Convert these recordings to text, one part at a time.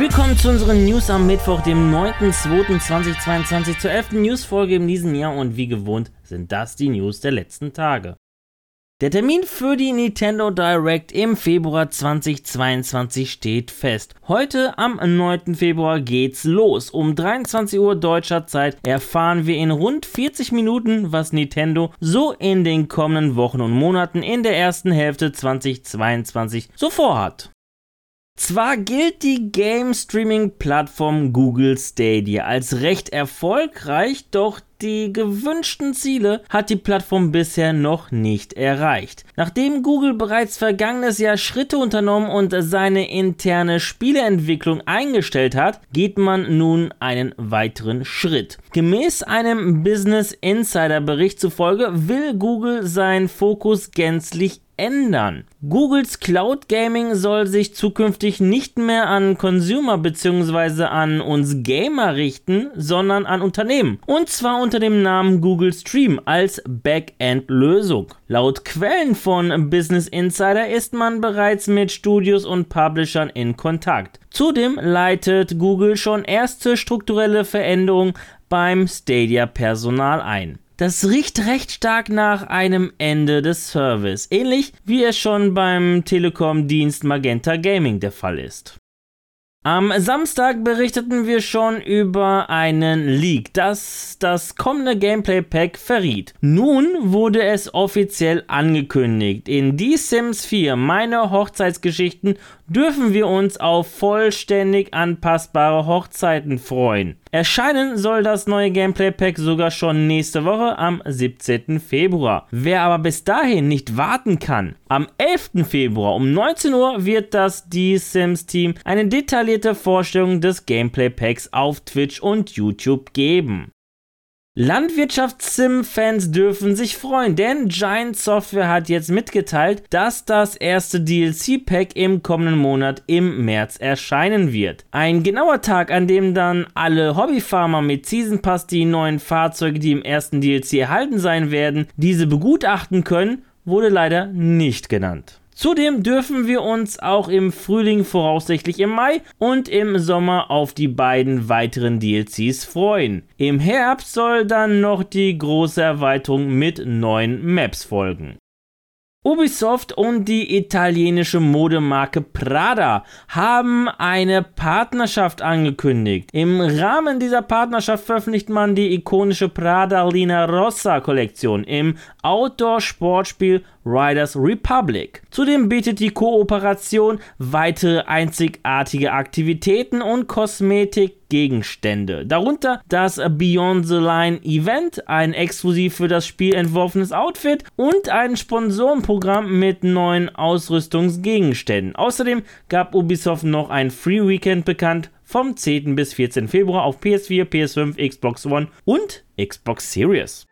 Willkommen zu unseren News am Mittwoch, dem 9.2.2022, zur 11. Newsfolge in diesem Jahr und wie gewohnt sind das die News der letzten Tage. Der Termin für die Nintendo Direct im Februar 2022 steht fest. Heute am 9. Februar geht's los. Um 23 Uhr deutscher Zeit erfahren wir in rund 40 Minuten, was Nintendo so in den kommenden Wochen und Monaten in der ersten Hälfte 2022 so vorhat. Zwar gilt die Game Streaming Plattform Google Stadia als recht erfolgreich, doch die gewünschten Ziele hat die Plattform bisher noch nicht erreicht. Nachdem Google bereits vergangenes Jahr Schritte unternommen und seine interne Spieleentwicklung eingestellt hat, geht man nun einen weiteren Schritt. Gemäß einem Business Insider Bericht zufolge will Google seinen Fokus gänzlich ändern. Googles Cloud Gaming soll sich zukünftig nicht mehr an Consumer bzw. an uns Gamer richten, sondern an Unternehmen. Und zwar unter dem Namen Google Stream als Backend-Lösung. Laut Quellen von Business Insider ist man bereits mit Studios und Publishern in Kontakt. Zudem leitet Google schon erste strukturelle Veränderungen beim Stadia-Personal ein. Das riecht recht stark nach einem Ende des Service, ähnlich wie es schon beim Telekom-Dienst Magenta Gaming der Fall ist. Am Samstag berichteten wir schon über einen Leak, das das kommende Gameplay Pack verriet. Nun wurde es offiziell angekündigt. In The Sims 4, meine Hochzeitsgeschichten, dürfen wir uns auf vollständig anpassbare Hochzeiten freuen. Erscheinen soll das neue Gameplay Pack sogar schon nächste Woche am 17. Februar. Wer aber bis dahin nicht warten kann, am 11. Februar um 19 Uhr wird das The Sims Team eine detaillierte Vorstellung des Gameplay Packs auf Twitch und YouTube geben. Landwirtschafts-Sim-Fans dürfen sich freuen, denn Giant Software hat jetzt mitgeteilt, dass das erste DLC-Pack im kommenden Monat im März erscheinen wird. Ein genauer Tag, an dem dann alle Hobbyfarmer mit Season Pass die neuen Fahrzeuge, die im ersten DLC erhalten sein werden, diese begutachten können, wurde leider nicht genannt. Zudem dürfen wir uns auch im Frühling voraussichtlich im Mai und im Sommer auf die beiden weiteren DLCs freuen. Im Herbst soll dann noch die große Erweiterung mit neuen Maps folgen. Ubisoft und die italienische Modemarke Prada haben eine Partnerschaft angekündigt. Im Rahmen dieser Partnerschaft veröffentlicht man die ikonische Prada Lina Rossa Kollektion im Outdoor-Sportspiel Riders Republic. Zudem bietet die Kooperation weitere einzigartige Aktivitäten und Kosmetikgegenstände. Darunter das Beyond the Line Event, ein exklusiv für das Spiel entworfenes Outfit und ein Sponsorenprogramm mit neuen Ausrüstungsgegenständen. Außerdem gab Ubisoft noch ein Free Weekend bekannt vom 10. bis 14. Februar auf PS4, PS5, Xbox One und Xbox Series.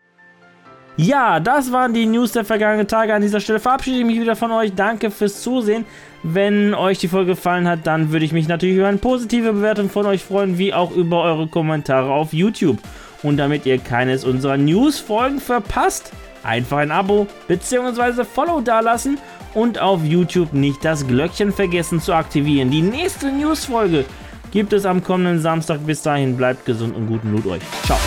Ja, das waren die News der vergangenen Tage. An dieser Stelle verabschiede ich mich wieder von euch. Danke fürs Zusehen. Wenn euch die Folge gefallen hat, dann würde ich mich natürlich über eine positive Bewertung von euch freuen, wie auch über eure Kommentare auf YouTube. Und damit ihr keines unserer News-Folgen verpasst, einfach ein Abo bzw. Follow dalassen und auf YouTube nicht das Glöckchen vergessen zu aktivieren. Die nächste News-Folge gibt es am kommenden Samstag. Bis dahin bleibt gesund und guten Loot euch. Ciao.